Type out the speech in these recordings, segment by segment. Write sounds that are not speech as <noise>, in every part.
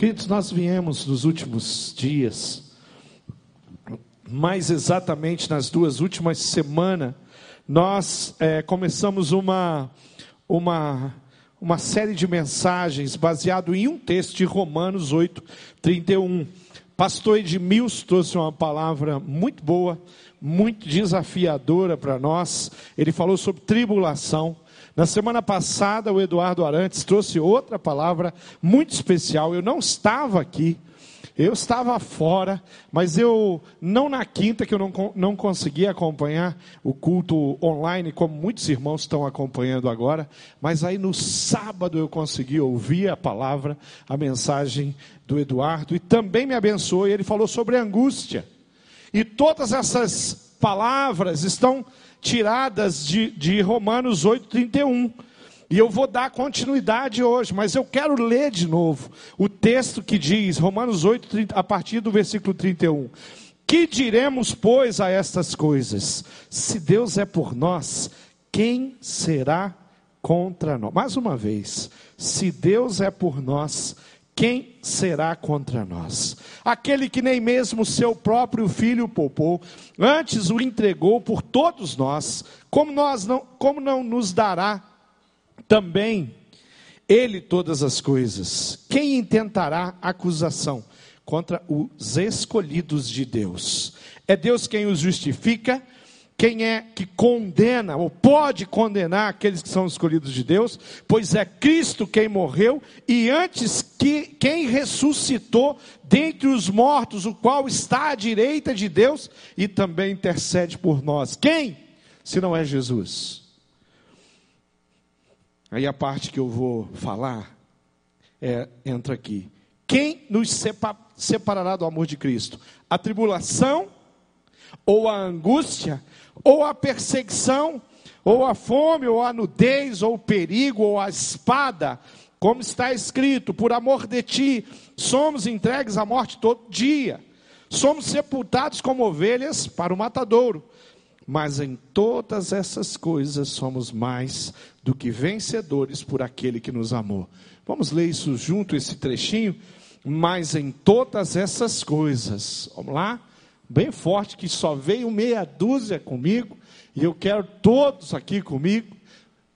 Queridos, nós viemos nos últimos dias, mais exatamente nas duas últimas semanas, nós é, começamos uma, uma, uma série de mensagens baseado em um texto de Romanos 8, 31. Pastor Edmilson trouxe uma palavra muito boa, muito desafiadora para nós. Ele falou sobre tribulação. Na semana passada, o Eduardo Arantes trouxe outra palavra muito especial. Eu não estava aqui, eu estava fora, mas eu, não na quinta, que eu não, não consegui acompanhar o culto online, como muitos irmãos estão acompanhando agora, mas aí no sábado eu consegui ouvir a palavra, a mensagem do Eduardo, e também me abençoou, e ele falou sobre angústia. E todas essas palavras estão tiradas de, de Romanos 8,31. E eu vou dar continuidade hoje, mas eu quero ler de novo o texto que diz, Romanos 8, 30, a partir do versículo 31. Que diremos, pois, a estas coisas? Se Deus é por nós, quem será contra nós? Mais uma vez, se Deus é por nós, quem será contra nós? Aquele que nem mesmo seu próprio filho poupou, antes o entregou por todos nós, como, nós não, como não nos dará também ele todas as coisas? Quem intentará acusação contra os escolhidos de Deus? É Deus quem os justifica, quem é que condena ou pode condenar aqueles que são escolhidos de Deus? Pois é Cristo quem morreu e antes que quem ressuscitou dentre os mortos, o qual está à direita de Deus e também intercede por nós. Quem? Se não é Jesus. Aí a parte que eu vou falar é, entra aqui. Quem nos separará do amor de Cristo? A tribulação ou a angústia ou a perseguição, ou a fome, ou a nudez, ou o perigo, ou a espada, como está escrito, por amor de ti, somos entregues à morte todo dia, somos sepultados como ovelhas para o matadouro, mas em todas essas coisas somos mais do que vencedores por aquele que nos amou. Vamos ler isso junto, esse trechinho? Mas em todas essas coisas, vamos lá? Bem forte, que só veio meia dúzia comigo, e eu quero todos aqui comigo,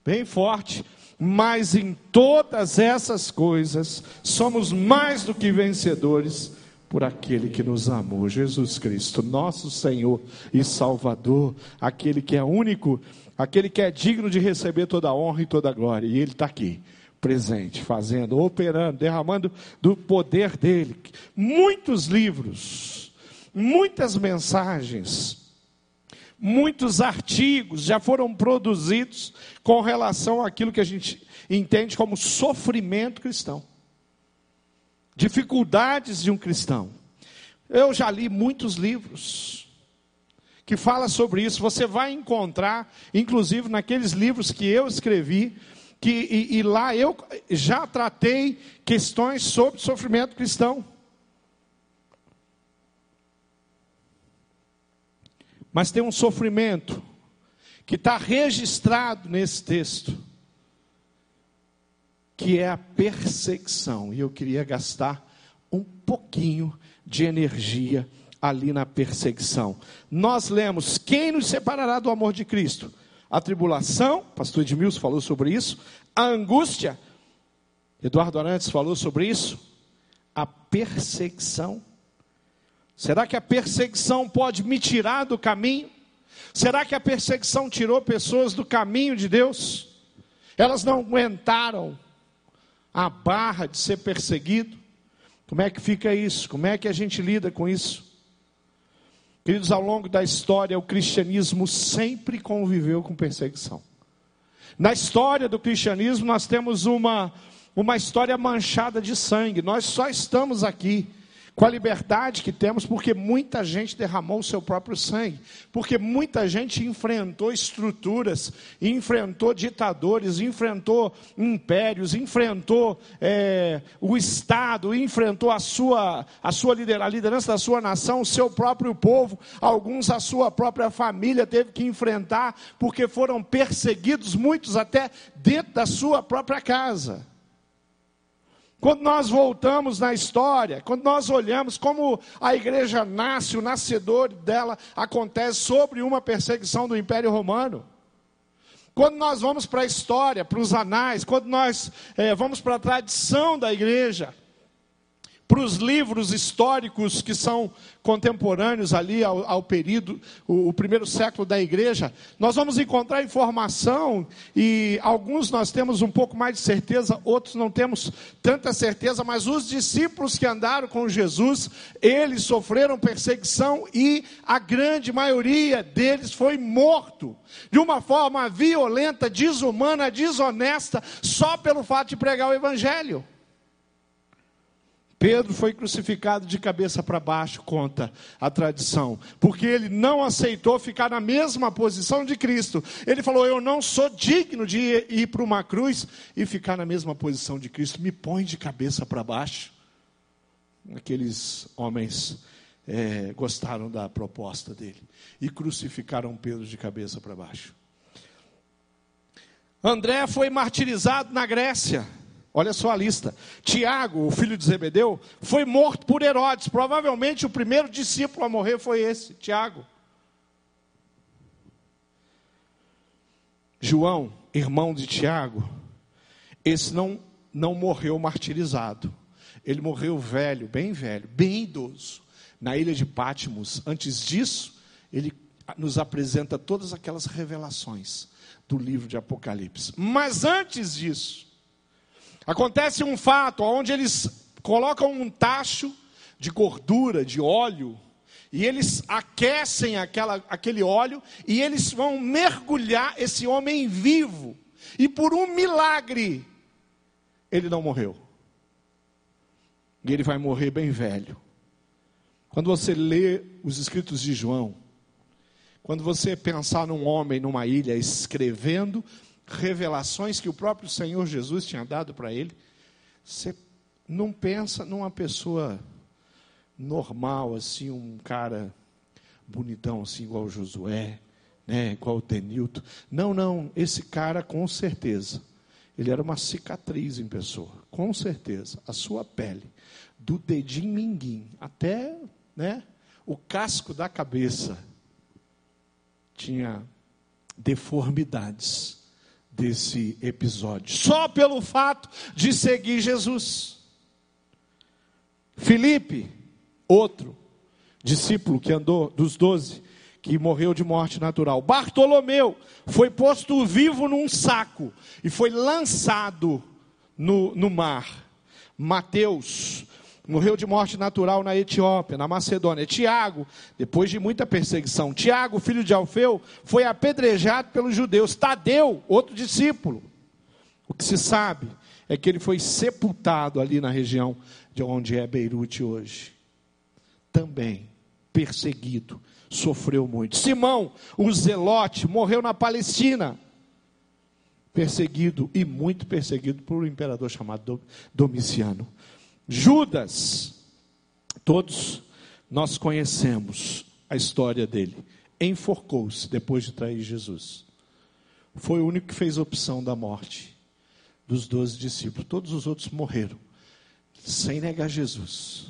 bem forte, mas em todas essas coisas somos mais do que vencedores por aquele que nos amou, Jesus Cristo, nosso Senhor e Salvador, aquele que é único, aquele que é digno de receber toda a honra e toda a glória, e Ele está aqui presente, fazendo, operando, derramando do poder dele. Muitos livros muitas mensagens, muitos artigos já foram produzidos com relação àquilo que a gente entende como sofrimento cristão, dificuldades de um cristão. Eu já li muitos livros que falam sobre isso. Você vai encontrar, inclusive naqueles livros que eu escrevi, que e, e lá eu já tratei questões sobre sofrimento cristão. Mas tem um sofrimento que está registrado nesse texto, que é a perseguição. E eu queria gastar um pouquinho de energia ali na perseguição. Nós lemos: quem nos separará do amor de Cristo? A tribulação, pastor Edmilson falou sobre isso, a angústia, Eduardo Arantes falou sobre isso, a perseguição Será que a perseguição pode me tirar do caminho? Será que a perseguição tirou pessoas do caminho de Deus? Elas não aguentaram a barra de ser perseguido? Como é que fica isso? Como é que a gente lida com isso? Queridos, ao longo da história, o cristianismo sempre conviveu com perseguição. Na história do cristianismo, nós temos uma, uma história manchada de sangue. Nós só estamos aqui com a liberdade que temos, porque muita gente derramou o seu próprio sangue, porque muita gente enfrentou estruturas, enfrentou ditadores, enfrentou impérios, enfrentou é, o Estado, enfrentou a sua, a sua liderança, a liderança da sua nação, o seu próprio povo, alguns a sua própria família teve que enfrentar, porque foram perseguidos, muitos até dentro da sua própria casa. Quando nós voltamos na história, quando nós olhamos como a igreja nasce, o nascedor dela acontece sobre uma perseguição do Império Romano. Quando nós vamos para a história, para os anais, quando nós é, vamos para a tradição da igreja, para os livros históricos que são contemporâneos ali ao, ao período, o, o, primeiro século da igreja, nós vamos encontrar informação e alguns nós temos um pouco mais de certeza, outros não temos tanta certeza, mas os discípulos que andaram com Jesus, eles sofreram perseguição e a grande maioria deles foi morto de uma forma violenta, desumana, desonesta, só pelo fato de pregar o evangelho. Pedro foi crucificado de cabeça para baixo, conta a tradição, porque ele não aceitou ficar na mesma posição de Cristo. Ele falou: Eu não sou digno de ir, ir para uma cruz e ficar na mesma posição de Cristo, me põe de cabeça para baixo. Aqueles homens é, gostaram da proposta dele e crucificaram Pedro de cabeça para baixo. André foi martirizado na Grécia. Olha só a lista. Tiago, o filho de Zebedeu, foi morto por Herodes. Provavelmente o primeiro discípulo a morrer foi esse, Tiago. João, irmão de Tiago, esse não, não morreu martirizado. Ele morreu velho, bem velho, bem idoso, na ilha de Patmos. Antes disso, ele nos apresenta todas aquelas revelações do livro de Apocalipse. Mas antes disso, Acontece um fato onde eles colocam um tacho de gordura, de óleo, e eles aquecem aquela, aquele óleo e eles vão mergulhar esse homem vivo. E por um milagre, ele não morreu. E ele vai morrer bem velho. Quando você lê os escritos de João, quando você pensar num homem numa ilha escrevendo revelações que o próprio Senhor Jesus tinha dado para ele, você não pensa numa pessoa normal, assim, um cara bonitão, assim, igual o Josué, né, igual o Tenilton. Não, não, esse cara, com certeza, ele era uma cicatriz em pessoa, com certeza. A sua pele, do dedinho minguim até né, o casco da cabeça, tinha deformidades desse episódio, só pelo fato de seguir Jesus. Felipe, outro discípulo que andou dos doze, que morreu de morte natural. Bartolomeu foi posto vivo num saco e foi lançado no, no mar. Mateus morreu de morte natural na Etiópia, na Macedônia. Tiago, depois de muita perseguição, Tiago, filho de Alfeu, foi apedrejado pelos judeus. Tadeu, outro discípulo. O que se sabe é que ele foi sepultado ali na região de onde é Beirute hoje. Também perseguido, sofreu muito. Simão, o zelote, morreu na Palestina. Perseguido e muito perseguido por um imperador chamado Domiciano. Judas, todos nós conhecemos a história dele. Enforcou-se depois de trair Jesus. Foi o único que fez opção da morte dos doze discípulos. Todos os outros morreram sem negar Jesus,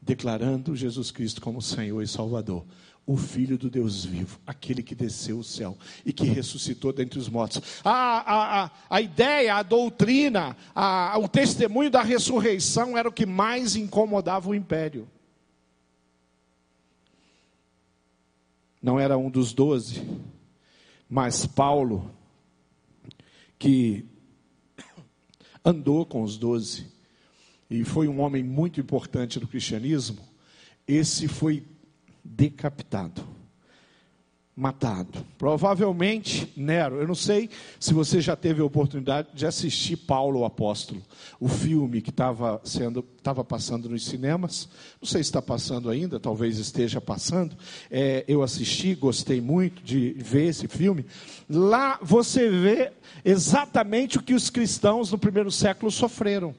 declarando Jesus Cristo como Senhor e Salvador o Filho do Deus vivo, aquele que desceu o céu e que ressuscitou dentre os mortos. A, a, a, a ideia, a doutrina, a, o testemunho da ressurreição era o que mais incomodava o império. Não era um dos doze, mas Paulo, que andou com os doze e foi um homem muito importante no cristianismo, esse foi decapitado, matado. Provavelmente Nero, eu não sei se você já teve a oportunidade de assistir Paulo o Apóstolo, o filme que estava sendo estava passando nos cinemas. Não sei se está passando ainda, talvez esteja passando. É, eu assisti, gostei muito de ver esse filme. Lá você vê exatamente o que os cristãos no primeiro século sofreram.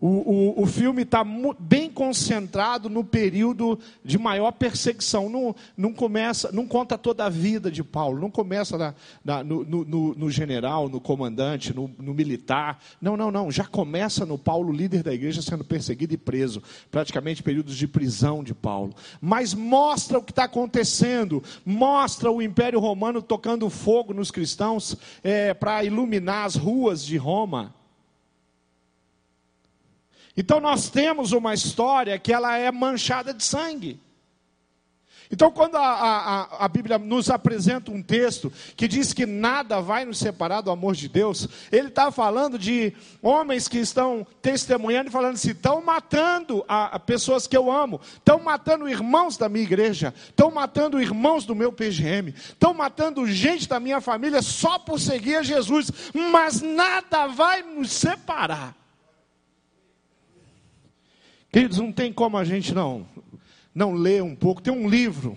O, o, o filme está bem concentrado no período de maior perseguição. Não, não, começa, não conta toda a vida de Paulo, não começa na, na, no, no, no, general, no comandante, no, no, militar. Não, não, não. Já começa no Paulo, líder da igreja, sendo perseguido e preso. Praticamente períodos de prisão de Paulo. Mas mostra o que está acontecendo. Mostra o Império Romano tocando fogo nos cristãos é, para iluminar as ruas de Roma. Então nós temos uma história que ela é manchada de sangue. Então, quando a, a, a, Bíblia nos apresenta um texto que diz que nada vai nos separar do amor de Deus, ele está falando de homens que estão testemunhando e falando assim: estão matando a, a pessoas que eu amo, estão matando irmãos da minha igreja, estão matando irmãos do meu PGM, estão matando gente da minha família só por seguir a Jesus, mas nada vai nos separar Queridos, não tem como a gente não, não ler um pouco. Tem um livro,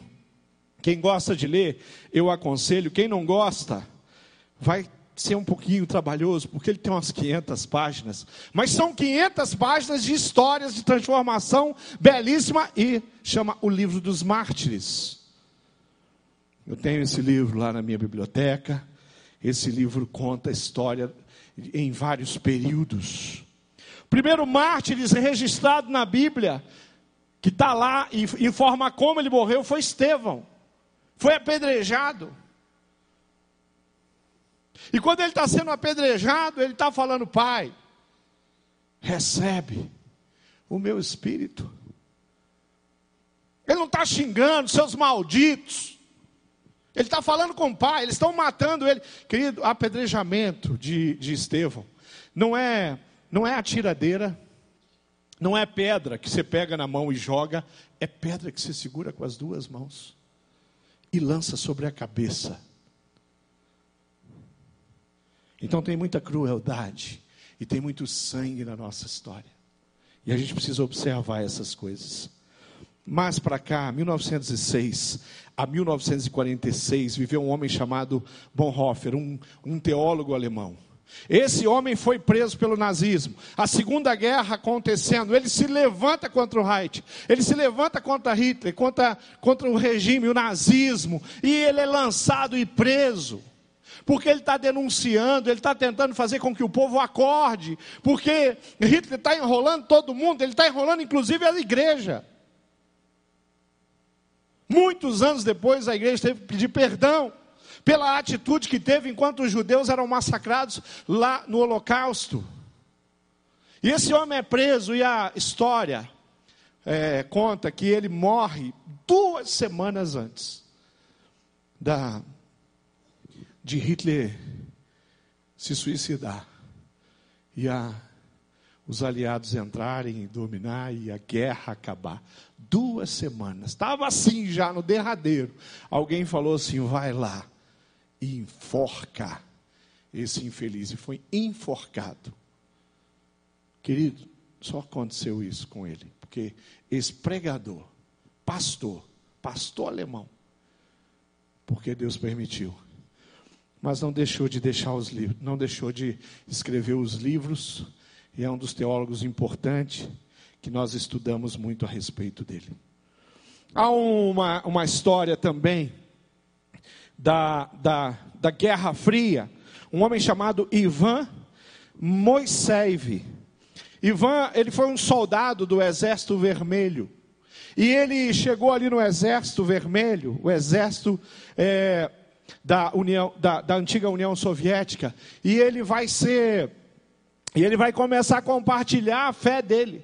quem gosta de ler, eu aconselho. Quem não gosta, vai ser um pouquinho trabalhoso, porque ele tem umas 500 páginas. Mas são 500 páginas de histórias de transformação belíssima e chama O Livro dos Mártires. Eu tenho esse livro lá na minha biblioteca. Esse livro conta a história em vários períodos primeiro mártires registrado na Bíblia, que está lá e informa como ele morreu, foi Estevão. Foi apedrejado. E quando ele está sendo apedrejado, ele está falando, Pai, recebe o meu espírito. Ele não está xingando seus malditos. Ele está falando com o pai, eles estão matando ele. Querido, apedrejamento de, de Estevão não é não é a tiradeira, não é pedra que você pega na mão e joga, é pedra que você segura com as duas mãos e lança sobre a cabeça. Então tem muita crueldade e tem muito sangue na nossa história. E a gente precisa observar essas coisas. Mais para cá, 1906 a 1946, viveu um homem chamado Bonhoeffer, um, um teólogo alemão. Esse homem foi preso pelo nazismo. A Segunda Guerra acontecendo, ele se levanta contra o Reich, ele se levanta contra Hitler, contra, contra o regime, o nazismo, e ele é lançado e preso. Porque ele está denunciando, ele está tentando fazer com que o povo acorde, porque Hitler está enrolando todo mundo, ele está enrolando inclusive a igreja. Muitos anos depois, a igreja teve que pedir perdão pela atitude que teve enquanto os judeus eram massacrados lá no Holocausto. E esse homem é preso, e a história é, conta que ele morre duas semanas antes da, de Hitler se suicidar. E a, os aliados entrarem e dominar e a guerra acabar. Duas semanas. Estava assim já no derradeiro. Alguém falou assim: vai lá e enforca esse infeliz. E foi enforcado. Querido, só aconteceu isso com ele. Porque esse pregador, pastor, pastor alemão, porque Deus permitiu. Mas não deixou de deixar os livros, não deixou de escrever os livros, e é um dos teólogos importantes que nós estudamos muito a respeito dele. Há uma, uma história também da, da, da Guerra Fria, um homem chamado Ivan Moiseev. Ivan, ele foi um soldado do Exército Vermelho. E ele chegou ali no Exército Vermelho, o exército é, da, União, da, da antiga União Soviética, e ele vai ser, e ele vai começar a compartilhar a fé dele.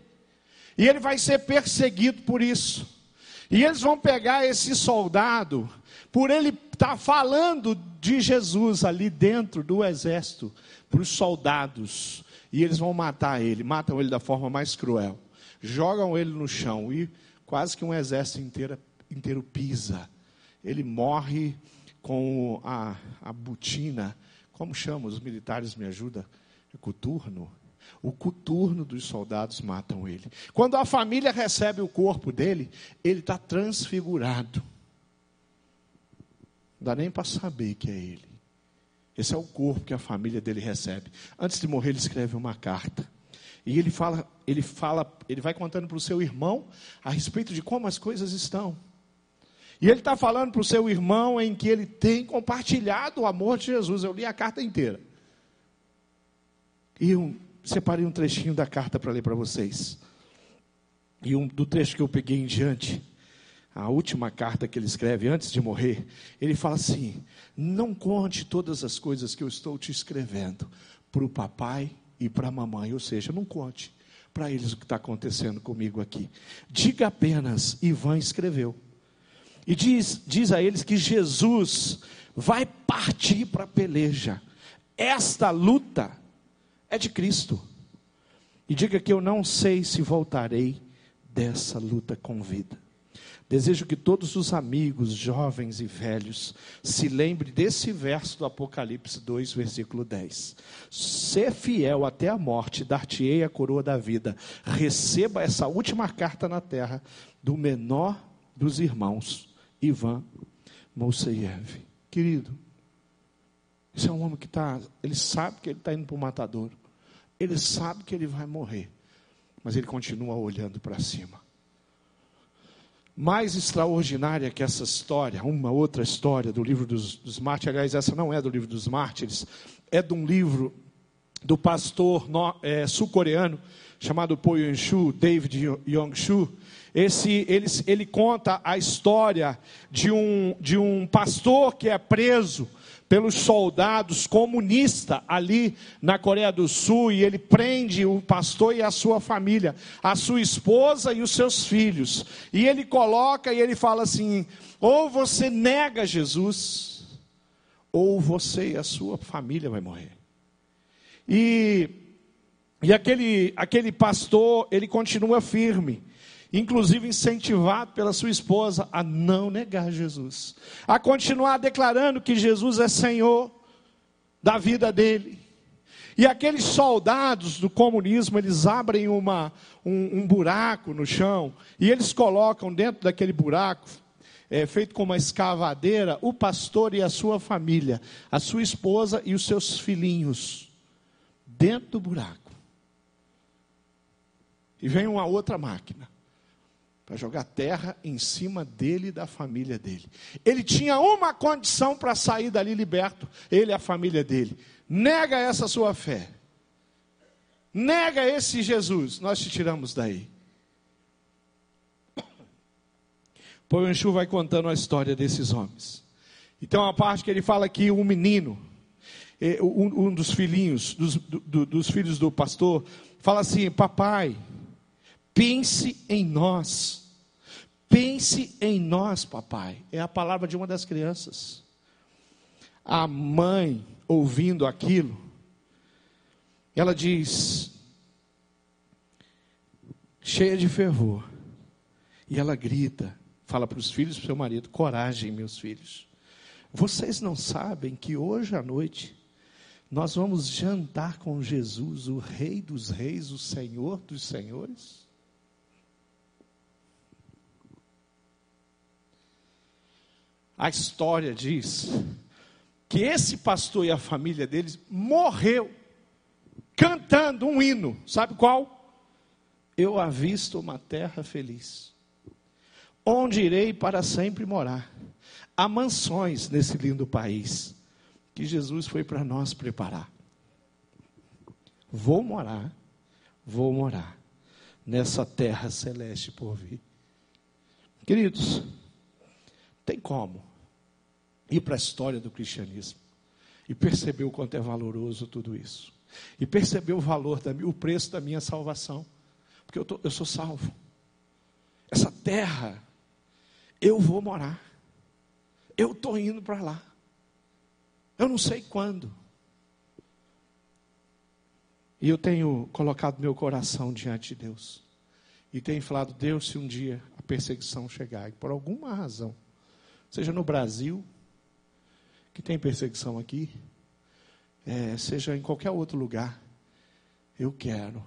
E ele vai ser perseguido por isso. E eles vão pegar esse soldado, por ele estar tá falando de Jesus ali dentro do exército, para os soldados, e eles vão matar ele, matam ele da forma mais cruel, jogam ele no chão e quase que um exército inteiro, inteiro pisa. Ele morre com a, a botina, como chama? Os militares me ajudam? É coturno? O coturno dos soldados matam ele. Quando a família recebe o corpo dele, ele está transfigurado. Não dá nem para saber que é ele. Esse é o corpo que a família dele recebe. Antes de morrer, ele escreve uma carta. E ele fala, ele fala, ele vai contando para o seu irmão a respeito de como as coisas estão. E ele está falando para o seu irmão em que ele tem compartilhado o amor de Jesus. Eu li a carta inteira. E separei um trechinho da carta para ler para vocês. E um, do trecho que eu peguei em diante, a última carta que ele escreve antes de morrer, ele fala assim: Não conte todas as coisas que eu estou te escrevendo para o papai e para a mamãe, ou seja, não conte para eles o que está acontecendo comigo aqui. Diga apenas: Ivan escreveu. E diz, diz a eles que Jesus vai partir para a peleja. Esta luta é de Cristo. E diga que eu não sei se voltarei dessa luta com vida. Desejo que todos os amigos, jovens e velhos, se lembrem desse verso do Apocalipse 2, versículo 10. Ser fiel até a morte, dar-te-ei a coroa da vida. Receba essa última carta na terra do menor dos irmãos, Ivan Mousseiev. Querido, esse é um homem que está, ele sabe que ele está indo para o matador. Ele sabe que ele vai morrer. Mas ele continua olhando para cima mais extraordinária que essa história, uma outra história do livro dos, dos mártires, aliás, essa não é do livro dos mártires, é de um livro do pastor é, sul-coreano chamado Po Yun-shu, David Yong-shu. Esse, ele, ele conta a história de um, de um pastor que é preso pelos soldados comunistas ali na Coreia do Sul e ele prende o pastor e a sua família, a sua esposa e os seus filhos. E ele coloca e ele fala assim: ou você nega Jesus, ou você e a sua família vai morrer. E, e aquele, aquele pastor, ele continua firme inclusive incentivado pela sua esposa a não negar Jesus, a continuar declarando que Jesus é Senhor da vida dele. E aqueles soldados do comunismo, eles abrem uma, um, um buraco no chão e eles colocam dentro daquele buraco, é, feito com uma escavadeira, o pastor e a sua família, a sua esposa e os seus filhinhos, dentro do buraco. E vem uma outra máquina para jogar terra em cima dele e da família dele. Ele tinha uma condição para sair dali liberto, ele e a família dele. Nega essa sua fé. Nega esse Jesus, nós te tiramos daí. <coughs> Poenchu vai contando a história desses homens. Então a parte que ele fala que um menino, eh, um dos filhinhos, dos, do, dos filhos do pastor, fala assim: Papai, Pense em nós. Pense em nós, papai. É a palavra de uma das crianças. A mãe, ouvindo aquilo, ela diz, cheia de fervor, e ela grita, fala para os filhos, para o seu marido: coragem, meus filhos. Vocês não sabem que hoje à noite nós vamos jantar com Jesus, o Rei dos Reis, o Senhor dos Senhores? A história diz que esse pastor e a família deles morreu cantando um hino. Sabe qual? Eu avisto uma terra feliz, onde irei para sempre morar. Há mansões nesse lindo país que Jesus foi para nós preparar. Vou morar, vou morar nessa terra celeste por vir. Queridos, tem como ir para a história do cristianismo e perceber o quanto é valoroso tudo isso. E perceber o valor, da, o preço da minha salvação. Porque eu, tô, eu sou salvo. Essa terra, eu vou morar. Eu estou indo para lá. Eu não sei quando. E eu tenho colocado meu coração diante de Deus. E tenho falado, Deus, se um dia a perseguição chegar, e por alguma razão, seja no Brasil, que tem perseguição aqui, é, seja em qualquer outro lugar, eu quero,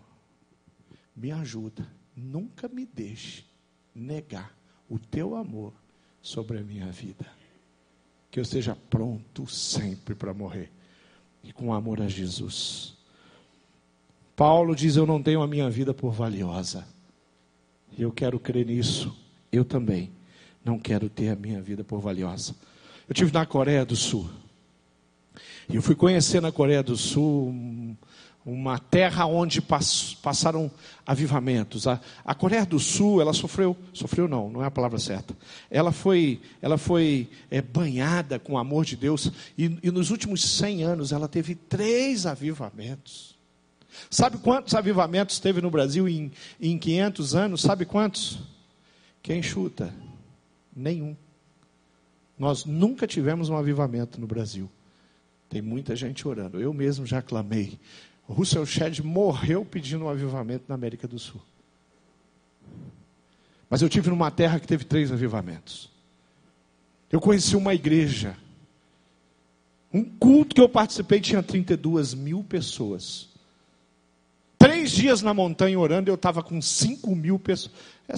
me ajuda, nunca me deixe negar o teu amor sobre a minha vida. Que eu esteja pronto sempre para morrer e com amor a Jesus. Paulo diz: Eu não tenho a minha vida por valiosa. Eu quero crer nisso. Eu também não quero ter a minha vida por valiosa. Eu tive na Coreia do Sul. E eu fui conhecer na Coreia do Sul uma terra onde passaram avivamentos. A, Coreia do Sul, ela sofreu, sofreu não, não é a palavra certa. Ela foi, ela foi é, banhada com o amor de Deus e, e nos últimos 100 anos ela teve três avivamentos. Sabe quantos avivamentos teve no Brasil em, em 500 anos? Sabe quantos? Quem chuta? Nenhum. Nós nunca tivemos um avivamento no Brasil. Tem muita gente orando. Eu mesmo já clamei. O Russell Shedd morreu pedindo um avivamento na América do Sul. Mas eu tive numa terra que teve três avivamentos. Eu conheci uma igreja. Um culto que eu participei tinha 32 mil pessoas. Três dias na montanha orando, eu estava com 5 mil pessoas.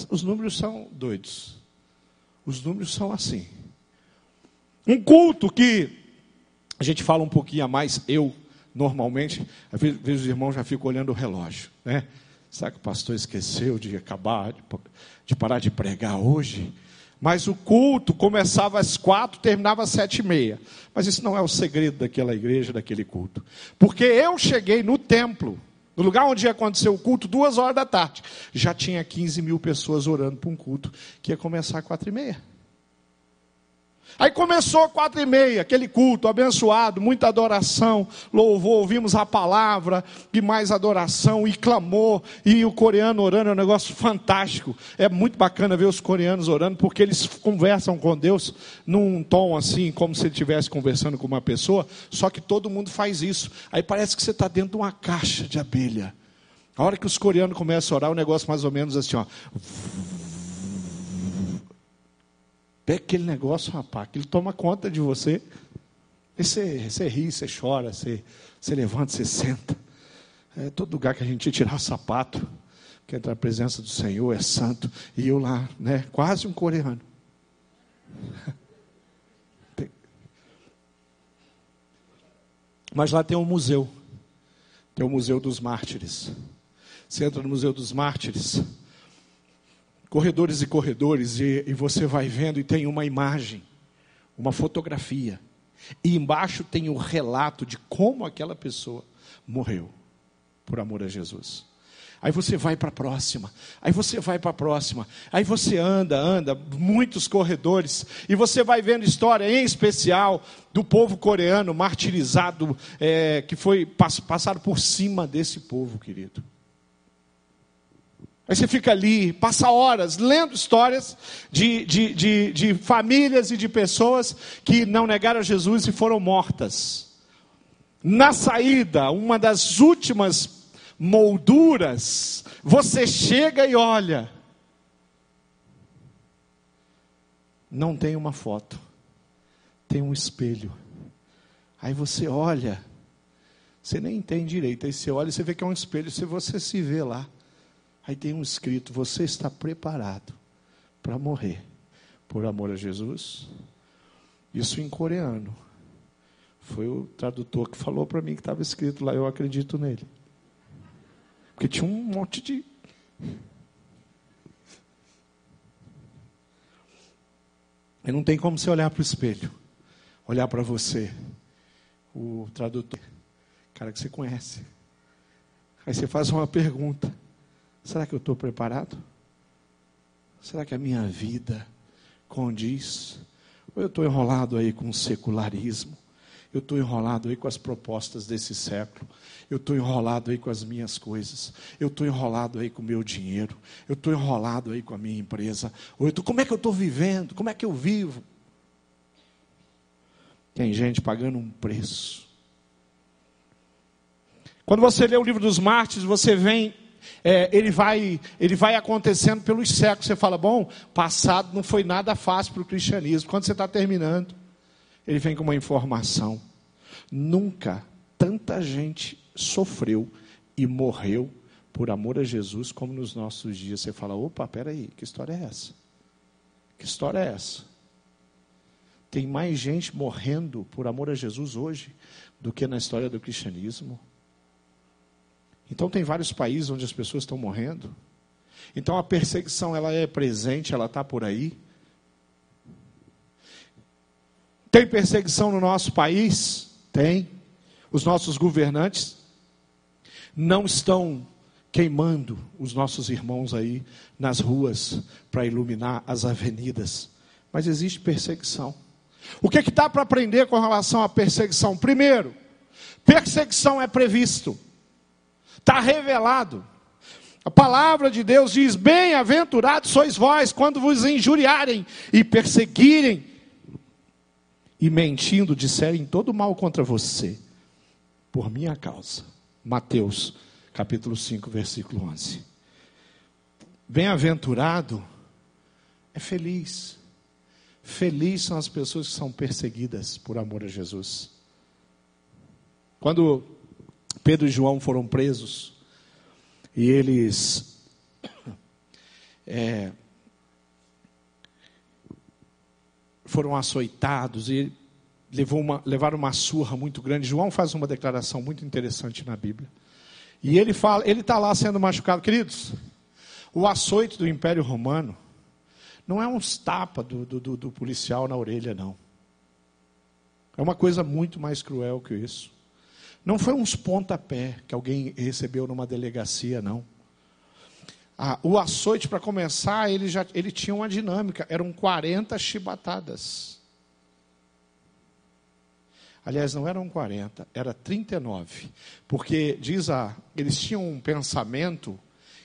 Os números são doidos. Os números são assim. Um culto que a gente fala um pouquinho a mais, eu normalmente, às vezes os irmãos já ficam olhando o relógio, né? Será que o pastor esqueceu de acabar, de, de parar de pregar hoje? Mas o culto começava às quatro, terminava às sete e meia. Mas isso não é o segredo daquela igreja, daquele culto. Porque eu cheguei no templo, no lugar onde ia acontecer o culto, duas horas da tarde. Já tinha 15 mil pessoas orando para um culto que ia começar às quatro e meia. Aí começou quatro e meia, aquele culto abençoado, muita adoração, louvor, ouvimos a palavra, e mais adoração, e clamor, e o coreano orando, é um negócio fantástico. É muito bacana ver os coreanos orando, porque eles conversam com Deus num tom assim, como se ele estivesse conversando com uma pessoa, só que todo mundo faz isso. Aí parece que você está dentro de uma caixa de abelha. A hora que os coreanos começam a orar, o negócio mais ou menos assim, ó. Pega aquele negócio, rapaz, ele toma conta de você. E você, você ri, você chora, você, você levanta, você senta. É todo lugar que a gente tirar sapato, que entra na presença do Senhor, é santo. E eu lá, né, quase um coreano. <laughs> Mas lá tem um museu. Tem o Museu dos Mártires. Você entra no Museu dos Mártires corredores e corredores, e, e você vai vendo e tem uma imagem, uma fotografia. E embaixo tem o relato de como aquela pessoa morreu por amor a Jesus. Aí você vai para a próxima, aí você vai para a próxima, aí você anda, anda, muitos corredores, e você vai vendo história, em especial, do povo coreano martirizado, é, que foi passado por cima desse povo, querido. Aí você fica ali, passa horas lendo histórias de, de, de, de, famílias e de pessoas que não negaram Jesus e foram mortas. Na saída, uma das últimas molduras, você chega e olha. Não tem uma foto, tem um espelho. Aí você olha, você nem entende direito. Aí você olha e você vê que é um espelho, se você se vê lá. Aí tem um escrito: Você está preparado para morrer por amor a Jesus? Isso em coreano. Foi o tradutor que falou para mim que estava escrito lá, eu acredito nele. Porque tinha um monte de. E não tem como você olhar para o espelho, olhar para você, o tradutor, cara que você conhece. Aí você faz uma pergunta. Será que eu estou preparado? Será que a minha vida condiz? Ou eu estou enrolado aí com o secularismo? Eu estou enrolado aí com as propostas desse século. Eu estou enrolado aí com as minhas coisas. Eu estou enrolado aí com o meu dinheiro. Eu estou enrolado aí com a minha empresa. Ou eu tô, como é que eu estou vivendo? Como é que eu vivo? Tem gente pagando um preço. Quando você lê o livro dos mártires, você vem é, ele, vai, ele vai acontecendo pelos séculos. Você fala, bom, passado não foi nada fácil para o cristianismo. Quando você está terminando, ele vem com uma informação. Nunca tanta gente sofreu e morreu por amor a Jesus como nos nossos dias. Você fala, opa, peraí, que história é essa? Que história é essa? Tem mais gente morrendo por amor a Jesus hoje do que na história do cristianismo. Então tem vários países onde as pessoas estão morrendo. Então a perseguição ela é presente, ela está por aí. Tem perseguição no nosso país? Tem. Os nossos governantes não estão queimando os nossos irmãos aí nas ruas para iluminar as avenidas. Mas existe perseguição. O que, é que dá para aprender com relação à perseguição? Primeiro, perseguição é previsto, está revelado. A palavra de Deus diz: Bem-aventurados sois vós quando vos injuriarem e perseguirem e mentindo disserem todo mal contra você, por minha causa. Mateus capítulo 5, versículo 11. Bem-aventurado é feliz. Feliz são as pessoas que são perseguidas por amor a Jesus. Quando Pedro e João foram presos e eles é, foram açoitados e levou uma, levaram uma surra muito grande. João faz uma declaração muito interessante na Bíblia. E ele fala, ele está lá sendo machucado. Queridos, o açoite do Império Romano não é uns tapa do, do, do policial na orelha, não. É uma coisa muito mais cruel que isso. Não foi uns pontapé que alguém recebeu numa delegacia, não. Ah, o açoite, para começar, ele, já, ele tinha uma dinâmica. Eram 40 chibatadas. Aliás, não eram 40, era 39. Porque diz a, eles tinham um pensamento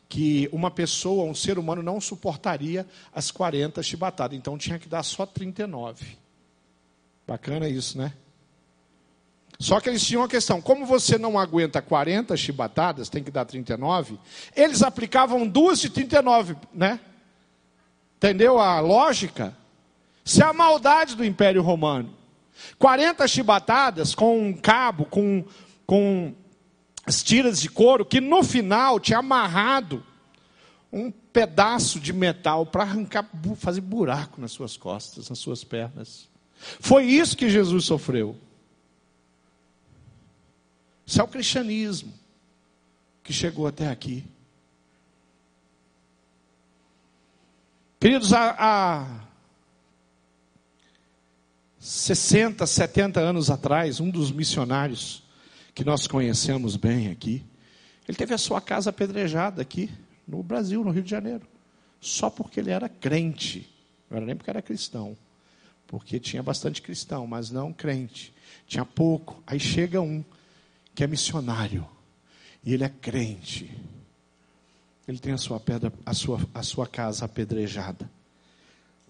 que uma pessoa, um ser humano, não suportaria as 40 chibatadas. Então tinha que dar só 39. Bacana isso, né? Só que eles tinham uma questão: como você não aguenta 40 chibatadas, tem que dar 39, eles aplicavam duas de 39, né? Entendeu a lógica? Se a maldade do Império Romano 40 chibatadas com um cabo, com, com as tiras de couro, que no final tinha amarrado um pedaço de metal para arrancar, fazer buraco nas suas costas, nas suas pernas. Foi isso que Jesus sofreu. Isso é o cristianismo que chegou até aqui. Queridos, a, a 60, 70 anos atrás, um dos missionários que nós conhecemos bem aqui, ele teve a sua casa apedrejada aqui no Brasil, no Rio de Janeiro, só porque ele era crente, não era nem porque era cristão, porque tinha bastante cristão, mas não crente, tinha pouco. Aí chega um que é missionário e ele é crente, ele tem a sua pedra, a sua, a sua casa apedrejada.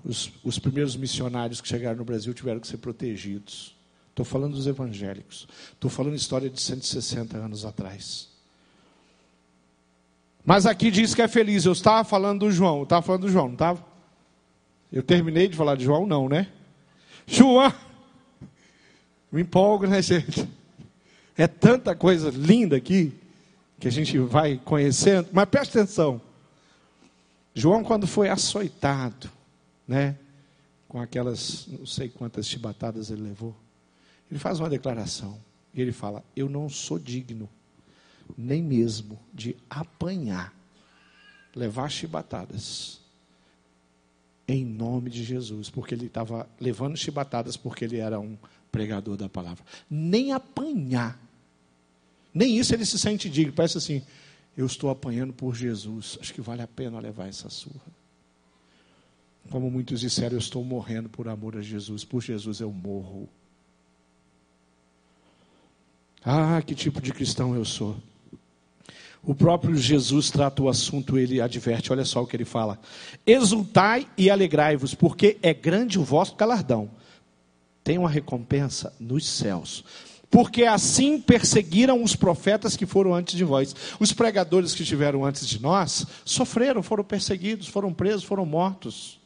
Os, os primeiros missionários que chegaram no Brasil tiveram que ser protegidos. Estou falando dos evangélicos. Estou falando história de 160 anos atrás. Mas aqui diz que é feliz. Eu estava falando do João. Eu estava falando do João, não estava? Eu terminei de falar de João, não, né? João! <laughs> Me empolgo, né, gente? É tanta coisa linda aqui que a gente vai conhecendo. Mas preste atenção. João, quando foi açoitado, né? Com aquelas, não sei quantas chibatadas ele levou. Ele faz uma declaração. E ele fala: Eu não sou digno, nem mesmo de apanhar, levar chibatadas. Em nome de Jesus, porque ele estava levando chibatadas, porque ele era um pregador da palavra. Nem apanhar, nem isso ele se sente digno. Parece assim: eu estou apanhando por Jesus, acho que vale a pena levar essa surra. Como muitos disseram, eu estou morrendo por amor a Jesus, por Jesus eu morro. Ah, que tipo de cristão eu sou. O próprio Jesus trata o assunto, ele adverte, olha só o que ele fala: Exultai e alegrai-vos, porque é grande o vosso galardão. Tem uma recompensa nos céus. Porque assim perseguiram os profetas que foram antes de vós. Os pregadores que estiveram antes de nós sofreram, foram perseguidos, foram presos, foram mortos.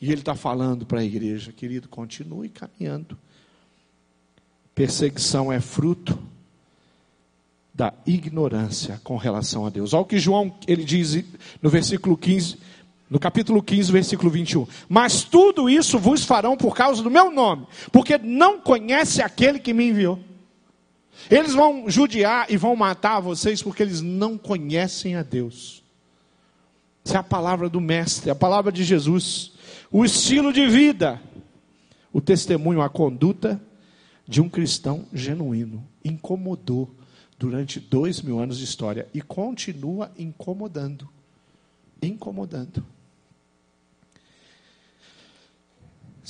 E ele está falando para a igreja, querido, continue caminhando. Perseguição é fruto da ignorância com relação a Deus. Olha o que João ele diz no versículo 15, no capítulo 15, versículo 21. Mas tudo isso vos farão por causa do meu nome, porque não conhece aquele que me enviou. Eles vão judiar e vão matar vocês porque eles não conhecem a Deus. Essa é a palavra do Mestre, a palavra de Jesus. O estilo de vida, o testemunho, a conduta de um cristão genuíno. Incomodou durante dois mil anos de história e continua incomodando. Incomodando.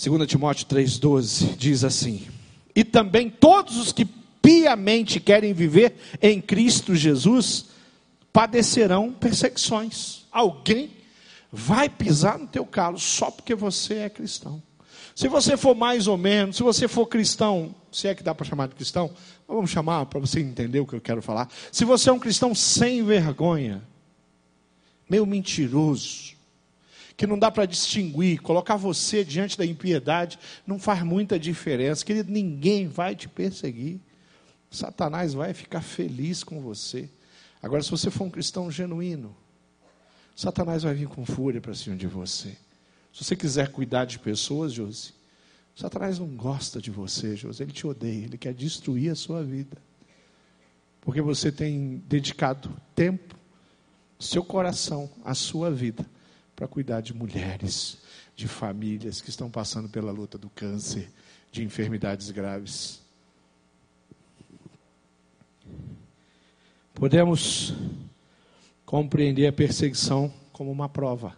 2 Timóteo 3,12 diz assim: E também todos os que piamente querem viver em Cristo Jesus padecerão perseguições. Alguém vai pisar no teu calo só porque você é cristão. Se você for mais ou menos, se você for cristão, se é que dá para chamar de cristão, vamos chamar para você entender o que eu quero falar. Se você é um cristão sem vergonha, meio mentiroso, que não dá para distinguir, colocar você diante da impiedade não faz muita diferença. Querido, ninguém vai te perseguir. Satanás vai ficar feliz com você. Agora, se você for um cristão genuíno, Satanás vai vir com fúria para cima de você. Se você quiser cuidar de pessoas, Josi, Satanás não gosta de você, Josi. Ele te odeia, ele quer destruir a sua vida. Porque você tem dedicado tempo, seu coração, a sua vida para cuidar de mulheres, de famílias que estão passando pela luta do câncer, de enfermidades graves. Podemos compreender a perseguição como uma prova,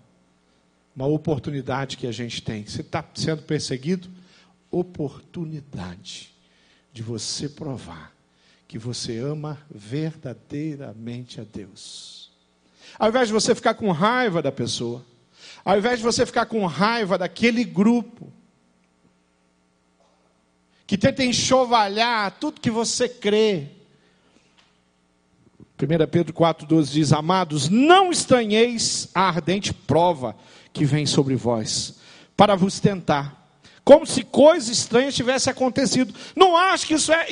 uma oportunidade que a gente tem. Você está sendo perseguido? Oportunidade de você provar que você ama verdadeiramente a Deus. Ao invés de você ficar com raiva da pessoa, ao invés de você ficar com raiva daquele grupo que tenta enxovalhar tudo que você crê. 1 Pedro 4,12 diz: Amados, não estranheis a ardente prova que vem sobre vós, para vos tentar, como se coisa estranha tivesse acontecido. Não acho que isso é,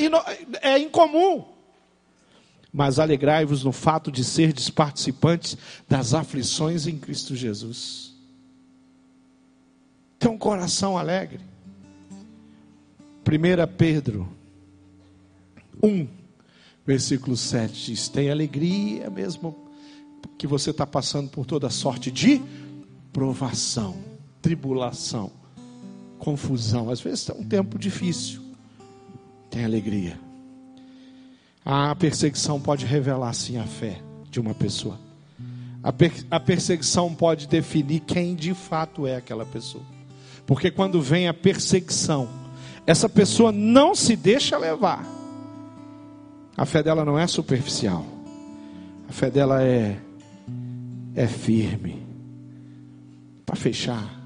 é incomum. Mas alegrai-vos no fato de serdes participantes das aflições em Cristo Jesus ter um coração alegre. 1 Pedro 1, versículo 7 diz: Tem alegria mesmo que você está passando por toda sorte de provação, tribulação, confusão. Às vezes é um tempo difícil. Tem alegria. A perseguição pode revelar sim a fé de uma pessoa. A, per a perseguição pode definir quem de fato é aquela pessoa. Porque quando vem a perseguição, essa pessoa não se deixa levar. A fé dela não é superficial. A fé dela é é firme. Para fechar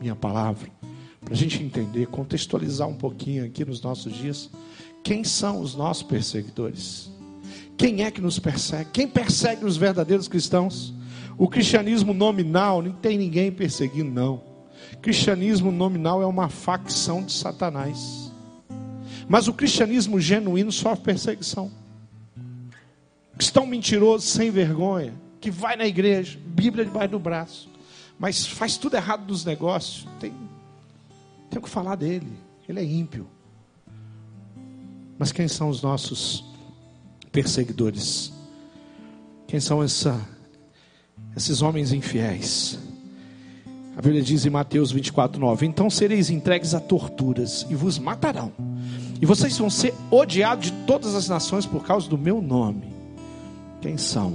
minha palavra, para a gente entender, contextualizar um pouquinho aqui nos nossos dias, quem são os nossos perseguidores? Quem é que nos persegue? Quem persegue os verdadeiros cristãos? O cristianismo nominal não tem ninguém perseguindo, não. Cristianismo nominal é uma facção de Satanás. Mas o cristianismo genuíno sofre perseguição. Cristão mentiroso, sem vergonha, que vai na igreja, Bíblia debaixo do braço, mas faz tudo errado nos negócios, tem, tem que falar dele, ele é ímpio. Mas quem são os nossos perseguidores? Quem são essa, esses homens infiéis? A Bíblia diz em Mateus 24, 9: Então sereis entregues a torturas e vos matarão, e vocês vão ser odiados de todas as nações por causa do meu nome. Quem são?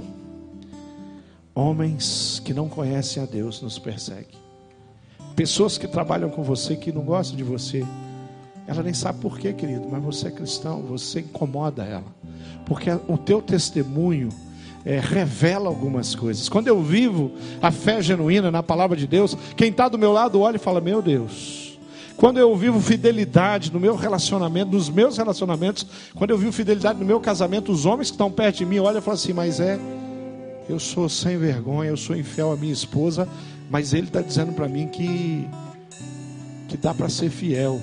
Homens que não conhecem a Deus nos perseguem. Pessoas que trabalham com você que não gostam de você. Ela nem sabe por quê, querido, mas você é cristão, você incomoda ela. Porque o teu testemunho é, revela algumas coisas. Quando eu vivo a fé genuína na palavra de Deus, quem está do meu lado olha e fala: Meu Deus. Quando eu vivo fidelidade no meu relacionamento, nos meus relacionamentos, quando eu vivo fidelidade no meu casamento, os homens que estão perto de mim olham e falam assim: Mas é, eu sou sem vergonha, eu sou infiel à minha esposa, mas ele está dizendo para mim que, que dá para ser fiel,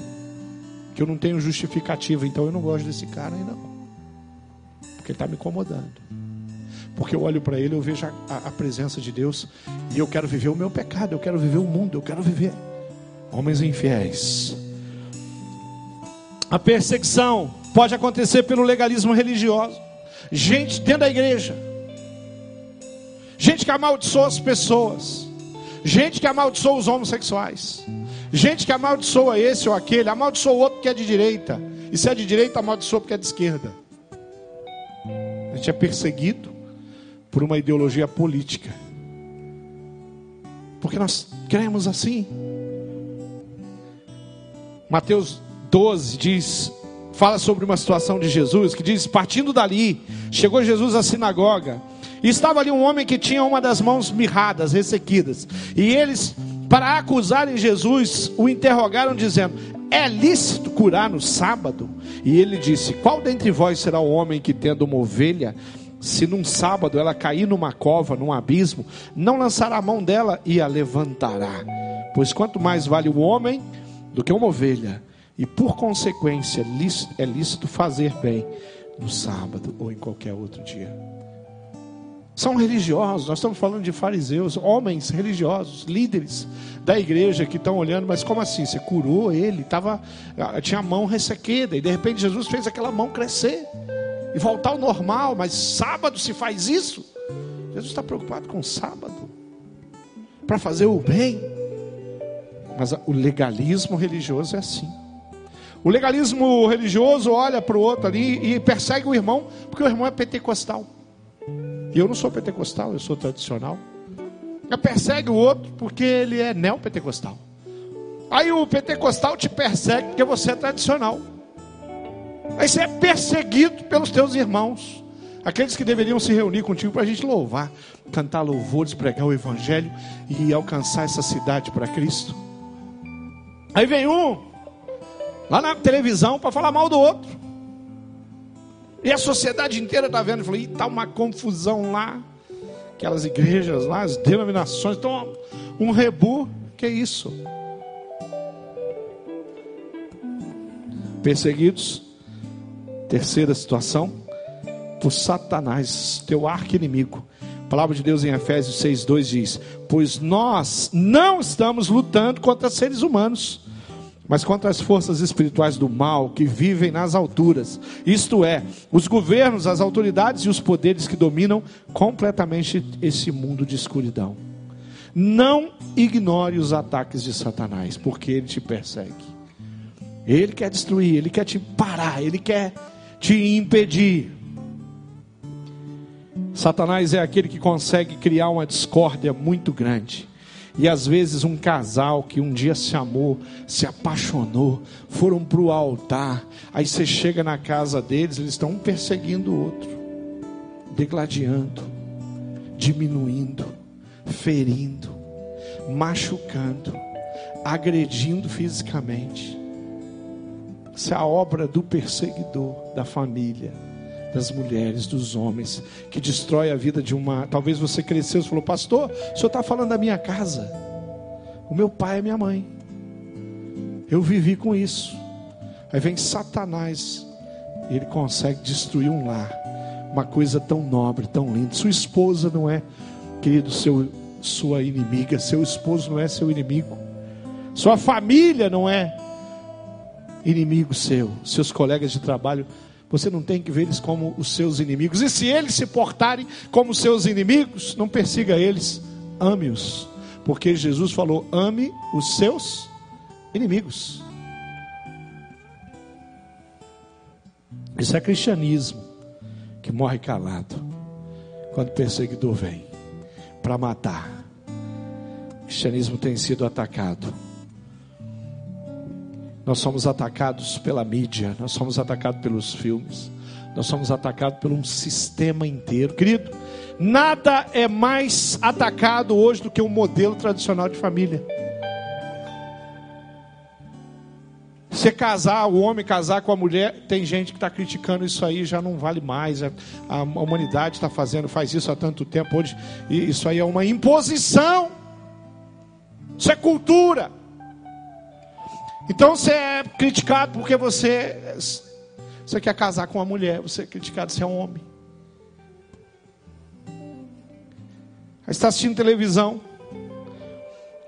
que eu não tenho justificativa, então eu não gosto desse cara aí não, porque ele está me incomodando. Porque eu olho para ele, eu vejo a, a, presença de Deus e eu quero viver o meu pecado, eu quero viver o mundo, eu quero viver homens infiéis. A perseguição pode acontecer pelo legalismo religioso. Gente dentro da igreja, gente que amaldiçoa as pessoas, gente que amaldiçoa os homossexuais, gente que amaldiçoa esse ou aquele, amaldiçoa o outro que é de direita, e se é de direita, amaldiçoa porque é de esquerda. A gente é perseguido por uma ideologia política, porque nós cremos assim. Mateus 12 diz: fala sobre uma situação de Jesus, que diz: partindo dali, chegou Jesus à sinagoga, e estava ali um homem que tinha uma das mãos mirradas, ressequidas, e eles, para acusarem Jesus, o interrogaram, dizendo: É lícito curar no sábado? E ele disse: Qual dentre vós será o homem que, tendo uma ovelha, se num sábado ela cair numa cova, num abismo, não lançará a mão dela e a levantará? Pois quanto mais vale o homem do que uma ovelha, e por consequência é lícito fazer bem no sábado ou em qualquer outro dia. São religiosos, nós estamos falando de fariseus, homens religiosos, líderes da igreja que estão olhando, mas como assim? Você curou ele, tava, ah, tinha a mão ressequida, e de repente Jesus fez aquela mão crescer e voltar ao normal, mas sábado se faz isso? Jesus está preocupado com sábado para fazer o bem. Mas o legalismo religioso é assim. O legalismo religioso olha para o outro ali e persegue o irmão, porque o irmão é pentecostal. E eu não sou pentecostal, eu sou tradicional. Eu persegue o outro porque ele é neopentecostal. Aí o pentecostal te persegue porque você é tradicional. Aí você é perseguido pelos teus irmãos. Aqueles que deveriam se reunir contigo para a gente louvar, cantar louvores, pregar o evangelho e alcançar essa cidade para Cristo. Aí vem um, lá na televisão, para falar mal do outro. E a sociedade inteira está vendo. Falei, está uma confusão lá. Aquelas igrejas lá, as denominações, estão um rebu. Que é isso? Perseguidos. Terceira situação. Por Satanás, teu arco-inimigo. A palavra de Deus em Efésios 6,2 diz: Pois nós não estamos lutando contra seres humanos mas contra as forças espirituais do mal que vivem nas alturas, isto é, os governos, as autoridades e os poderes que dominam completamente esse mundo de escuridão. Não ignore os ataques de Satanás, porque ele te persegue. Ele quer destruir, ele quer te parar, ele quer te impedir. Satanás é aquele que consegue criar uma discórdia muito grande e às vezes um casal que um dia se amou, se apaixonou, foram para o altar. Aí você chega na casa deles, eles estão um perseguindo o outro, degladiando, diminuindo, ferindo, machucando, agredindo fisicamente. É a obra do perseguidor da família das mulheres, dos homens, que destrói a vida de uma. Talvez você cresceu e falou, pastor, o senhor está falando da minha casa. O meu pai é minha mãe. Eu vivi com isso. Aí vem Satanás, e ele consegue destruir um lar, uma coisa tão nobre, tão linda. Sua esposa não é, querido, seu, sua inimiga, seu esposo não é seu inimigo, sua família não é inimigo seu, seus colegas de trabalho você não tem que ver eles como os seus inimigos. E se eles se portarem como seus inimigos, não persiga eles, ame-os. Porque Jesus falou: ame os seus inimigos. Isso é cristianismo que morre calado quando o perseguidor vem para matar. O cristianismo tem sido atacado nós somos atacados pela mídia, nós somos atacados pelos filmes, nós somos atacados por um sistema inteiro. Querido, nada é mais atacado hoje do que o um modelo tradicional de família. Você casar, o homem casar com a mulher, tem gente que está criticando isso aí, já não vale mais. A, humanidade está fazendo, faz isso há tanto tempo. Hoje, isso aí é uma imposição. Isso é cultura. Então você é criticado porque você, você quer casar com uma mulher, você é criticado se é um homem. Aí está assistindo televisão.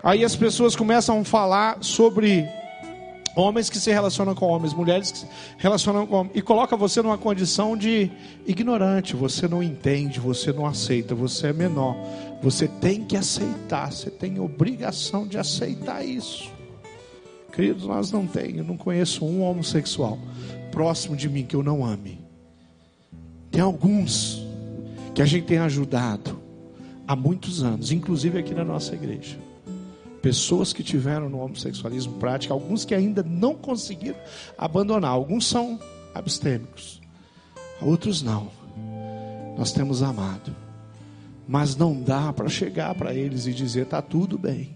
Aí as pessoas começam a falar sobre Homens que se relacionam com homens, mulheres que se relacionam com homens, e coloca você numa condição de ignorante. Você não entende, você não aceita, você é menor. Você tem que aceitar, você tem obrigação de aceitar isso. Queridos, nós não temos, eu não conheço um homossexual próximo de mim que eu não ame. Tem alguns que a gente tem ajudado há muitos anos, inclusive aqui na nossa igreja. Pessoas que tiveram no homossexualismo prático, alguns que ainda não conseguiram abandonar, alguns são abstêmicos, outros não. Nós temos amado, mas não dá para chegar para eles e dizer: está tudo bem.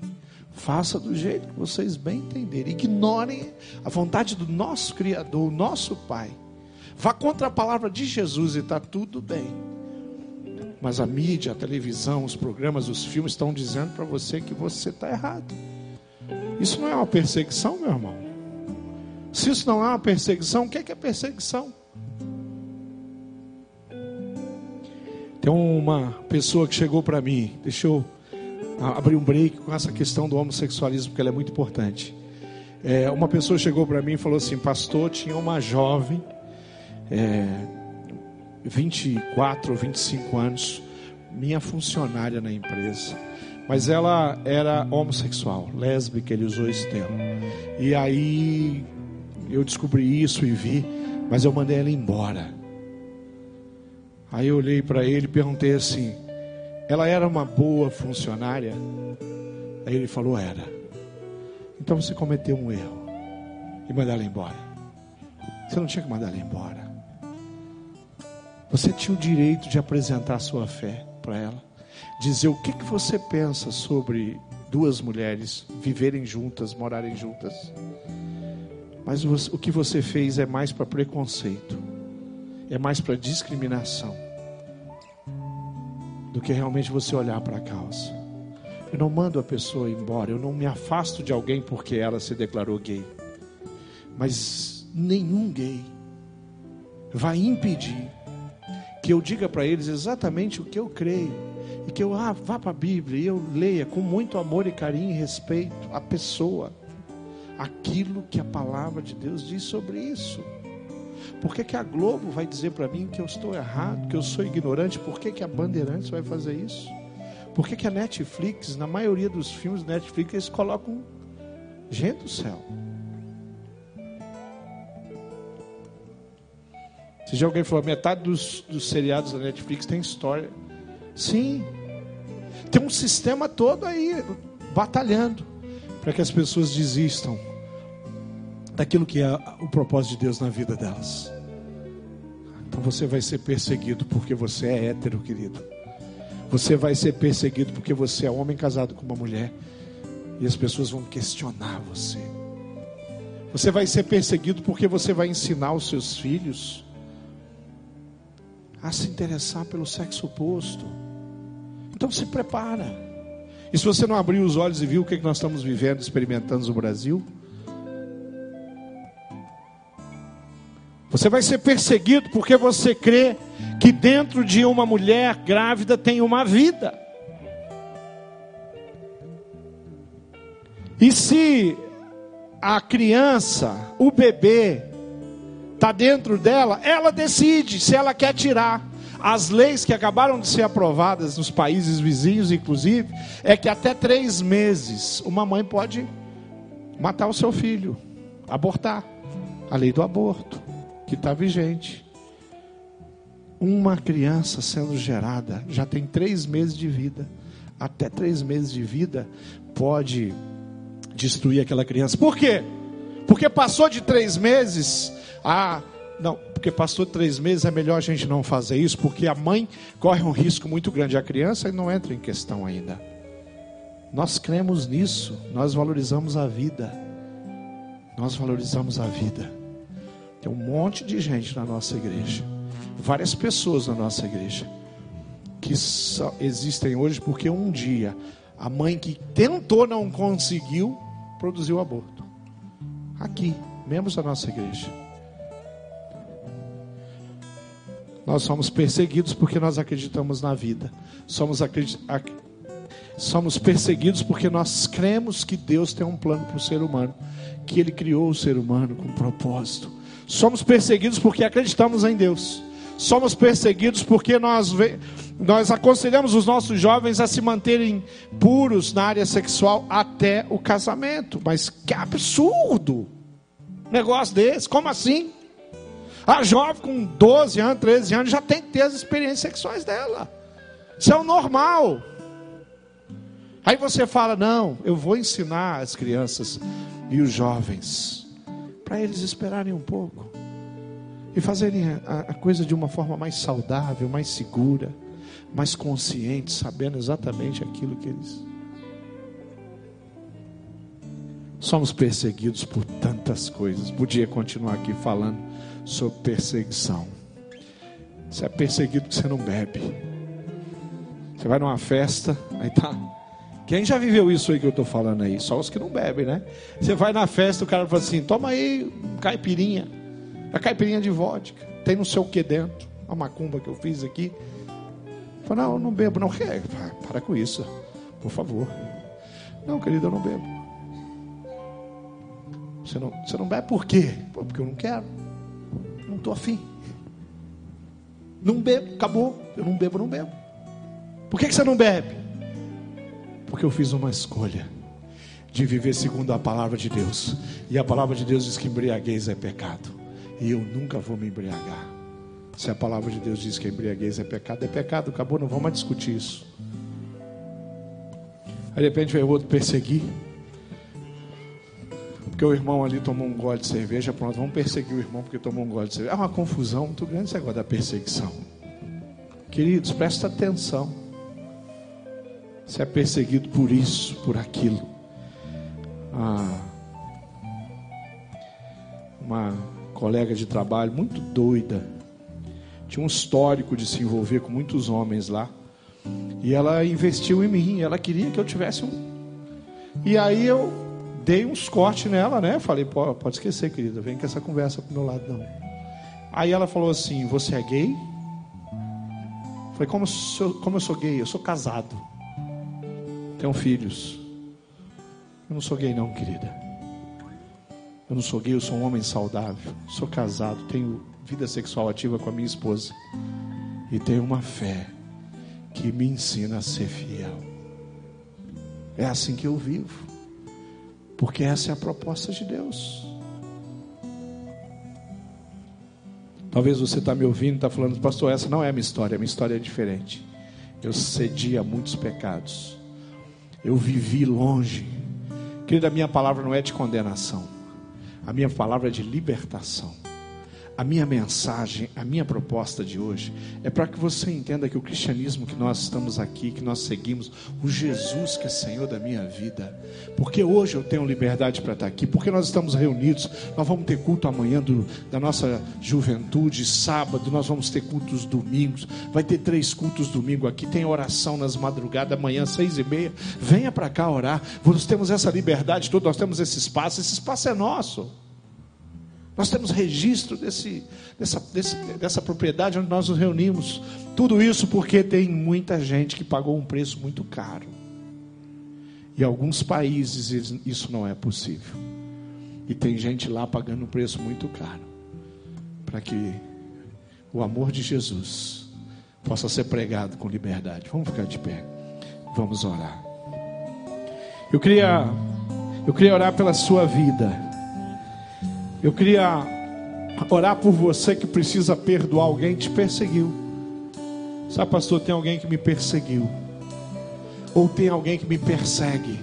Faça do jeito que vocês bem entenderem. Ignorem a vontade do nosso Criador, o nosso Pai. Vá contra a palavra de Jesus e está tudo bem. Mas a mídia, a televisão, os programas, os filmes estão dizendo para você que você está errado. Isso não é uma perseguição, meu irmão. Se isso não é uma perseguição, o que é, que é perseguição? Tem uma pessoa que chegou para mim, deixa eu abrir um break com essa questão do homossexualismo, porque ela é muito importante. É, uma pessoa chegou para mim e falou assim: Pastor, tinha uma jovem, é, 24 ou 25 anos, minha funcionária na empresa, mas ela era homossexual, lésbica, ele usou esse termo. E aí eu descobri isso e vi, mas eu mandei ela embora. Aí eu olhei para ele e perguntei assim: ela era uma boa funcionária? Aí ele falou: era. Então você cometeu um erro e mandar ela embora. Você não tinha que mandar ela embora. Você tinha o direito de apresentar a sua fé para ela, dizer o que, que você pensa sobre duas mulheres viverem juntas, morarem juntas. Mas o que você fez é mais para preconceito, é mais para discriminação do que realmente você olhar para a causa. Eu não mando a pessoa embora, eu não me afasto de alguém porque ela se declarou gay. Mas nenhum gay vai impedir que eu diga para eles exatamente o que eu creio e que eu ah, vá para a Bíblia e eu leia com muito amor e carinho e respeito a pessoa aquilo que a palavra de Deus diz sobre isso. Por que, que a Globo vai dizer para mim que eu estou errado, que eu sou ignorante? Por que, que a Bandeirantes vai fazer isso? Por que, que a Netflix, na maioria dos filmes da Netflix, eles colocam gente do céu? Se já alguém falou, metade dos, dos seriados da Netflix tem história. Sim. Tem um sistema todo aí batalhando para que as pessoas desistam daquilo que é o propósito de Deus na vida delas. Então você vai ser perseguido porque você é hétero, querido. Você vai ser perseguido porque você é homem casado com uma mulher. E as pessoas vão questionar você. Você vai ser perseguido porque você vai ensinar os seus filhos a se interessar pelo sexo oposto. Então se prepara. E se você não abriu os olhos e viu o que nós estamos vivendo, experimentando no Brasil, Você vai ser perseguido porque você crê que dentro de uma mulher grávida tem uma vida. E se a criança, o bebê, está dentro dela, ela decide se ela quer tirar. As leis que acabaram de ser aprovadas nos países vizinhos, inclusive, é que até três meses uma mãe pode matar o seu filho, abortar. A lei do aborto que está vigente. Uma criança sendo gerada já tem três meses de vida. Até três meses de vida pode destruir aquela criança. Por quê? Porque passou de três meses. Ah, não, porque passou de três meses é melhor a gente não fazer isso, porque a mãe corre um risco muito grande. A criança não entra em questão ainda. Nós cremos nisso, nós valorizamos a vida. Nós valorizamos a vida. Tem um monte de gente na nossa igreja, várias pessoas na nossa igreja, que existem hoje porque um dia a mãe que tentou não conseguiu produziu aborto. Aqui, membros da nossa igreja. Nós somos perseguidos porque nós acreditamos na vida. Somos acredit... Somos perseguidos porque nós cremos que Deus tem um plano para o ser humano, que Ele criou o ser humano com propósito. Somos perseguidos porque acreditamos em Deus. Somos perseguidos porque nós, nós aconselhamos os nossos jovens a se manterem puros na área sexual até o casamento. Mas que absurdo! Negócio desse, como assim? A jovem com 12 anos, 13 anos já tem que ter as experiências sexuais dela. Isso é o normal. Aí você fala: não, eu vou ensinar as crianças e os jovens, para eles esperarem um pouco e fazerem a, a, coisa de uma forma mais saudável, mais segura, mais consciente, sabendo exatamente aquilo que eles. Somos perseguidos por tantas coisas. Podia continuar aqui falando sobre perseguição. Você é perseguido porque você não bebe. Você vai numa festa, aí tá quem já viveu isso aí que eu estou falando aí? Só os que não bebem, né? Você vai na festa, o cara fala assim: toma aí caipirinha. A caipirinha de vodka. Tem não sei o que dentro. A macumba que eu fiz aqui. Fala, não, eu não bebo, não. Para com isso, por favor. Não, querido, eu não bebo. Você não, você não bebe por quê? Porque eu não quero. Não estou afim. Não bebo, acabou. Eu não bebo, não bebo. Por que, que você não bebe? Porque eu fiz uma escolha de viver segundo a palavra de Deus. E a palavra de Deus diz que embriaguez é pecado. E eu nunca vou me embriagar. Se a palavra de Deus diz que embriaguez é pecado, é pecado, acabou, não vamos mais discutir isso. Aí de repente veio outro perseguir. Porque o irmão ali tomou um gole de cerveja, pronto, vamos perseguir o irmão porque tomou um gole de cerveja. É uma confusão muito grande esse negócio da perseguição. Queridos, presta atenção. Você é perseguido por isso, por aquilo. Ah, uma colega de trabalho muito doida. Tinha um histórico de se envolver com muitos homens lá. E ela investiu em mim. Ela queria que eu tivesse um. E aí eu dei uns cortes nela, né? Falei, pode esquecer, querida. Vem com essa conversa pro meu lado, não. Aí ela falou assim: Você é gay? Falei, como, sou, como eu sou gay? Eu sou casado tenho filhos. Eu não sou gay, não, querida. Eu não sou gay, eu sou um homem saudável. Sou casado, tenho vida sexual ativa com a minha esposa. E tenho uma fé que me ensina a ser fiel. É assim que eu vivo. Porque essa é a proposta de Deus. Talvez você está me ouvindo, está falando, pastor, essa não é a minha história, a minha história é diferente. Eu cedi a muitos pecados. Eu vivi longe. Querida, a minha palavra não é de condenação. A minha palavra é de libertação. A minha mensagem, a minha proposta de hoje é para que você entenda que o cristianismo que nós estamos aqui, que nós seguimos, o Jesus que é Senhor da minha vida, porque hoje eu tenho liberdade para estar aqui, porque nós estamos reunidos, nós vamos ter culto amanhã do, da nossa juventude, sábado, nós vamos ter cultos domingos, vai ter três cultos domingo aqui, tem oração nas madrugadas, amanhã, seis e meia, venha para cá orar, nós temos essa liberdade toda, nós temos esse espaço, esse espaço é nosso. Nós temos registro desse, dessa, desse, dessa propriedade onde nós nos reunimos. Tudo isso porque tem muita gente que pagou um preço muito caro. E alguns países isso não é possível. E tem gente lá pagando um preço muito caro. Para que o amor de Jesus possa ser pregado com liberdade. Vamos ficar de pé. Vamos orar. Eu queria, eu queria orar pela sua vida. Eu queria orar por você que precisa perdoar alguém que te perseguiu. Sabe, pastor, tem alguém que me perseguiu. Ou tem alguém que me persegue.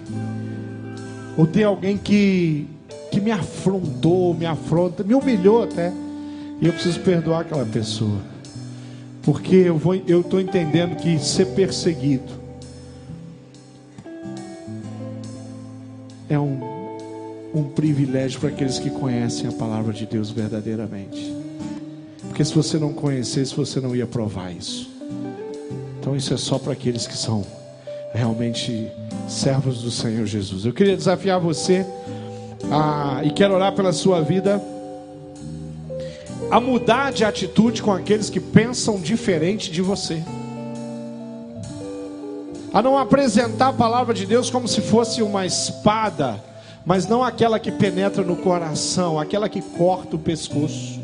Ou tem alguém que, que me afrontou, me afronta, me humilhou até. E eu preciso perdoar aquela pessoa. Porque eu estou entendendo que ser perseguido um privilégio para aqueles que conhecem a palavra de Deus verdadeiramente. Porque se você não conhecesse, você não ia provar isso. Então isso é só para aqueles que são realmente servos do Senhor Jesus. Eu queria desafiar você a, e quero orar pela sua vida a mudar de atitude com aqueles que pensam diferente de você. a não apresentar a palavra de Deus como se fosse uma espada, mas não aquela que penetra no coração, aquela que corta o pescoço.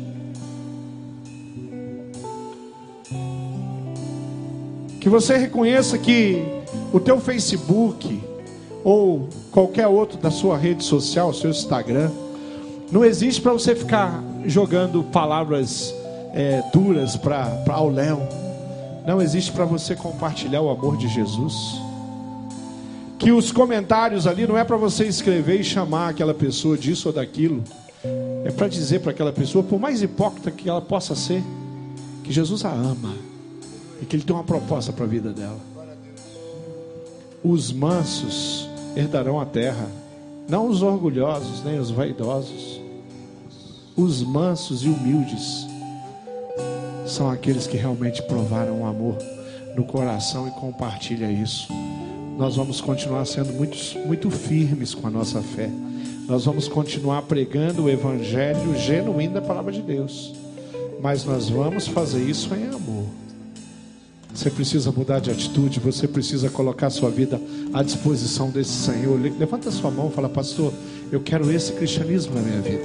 Que você reconheça que o teu Facebook ou qualquer outro da sua rede social, seu Instagram, não existe para você ficar jogando palavras é, duras para ao léu. Não existe para você compartilhar o amor de Jesus. Que os comentários ali não é para você escrever e chamar aquela pessoa disso ou daquilo. É para dizer para aquela pessoa, por mais hipócrita que ela possa ser, que Jesus a ama e que Ele tem uma proposta para a vida dela. Os mansos herdarão a terra, não os orgulhosos nem os vaidosos. Os mansos e humildes são aqueles que realmente provaram o amor no coração e compartilha isso. Nós vamos continuar sendo muito, muito firmes com a nossa fé. Nós vamos continuar pregando o evangelho genuíno da palavra de Deus. Mas nós vamos fazer isso em amor. Você precisa mudar de atitude, você precisa colocar sua vida à disposição desse Senhor. Levanta sua mão e fala, pastor, eu quero esse cristianismo na minha vida.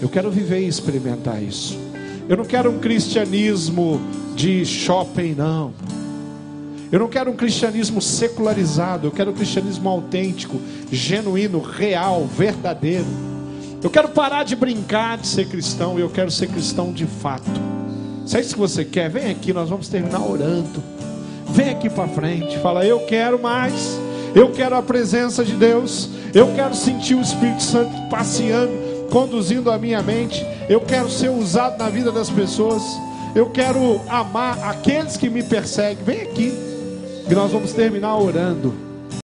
Eu quero viver e experimentar isso. Eu não quero um cristianismo de shopping, não. Eu não quero um cristianismo secularizado, eu quero um cristianismo autêntico, genuíno, real, verdadeiro. Eu quero parar de brincar de ser cristão, eu quero ser cristão de fato. Se é isso que você quer, vem aqui, nós vamos terminar orando. Vem aqui para frente, fala: Eu quero mais, eu quero a presença de Deus, eu quero sentir o Espírito Santo passeando conduzindo a minha mente. Eu quero ser usado na vida das pessoas. Eu quero amar aqueles que me perseguem. Vem aqui, nós vamos terminar orando.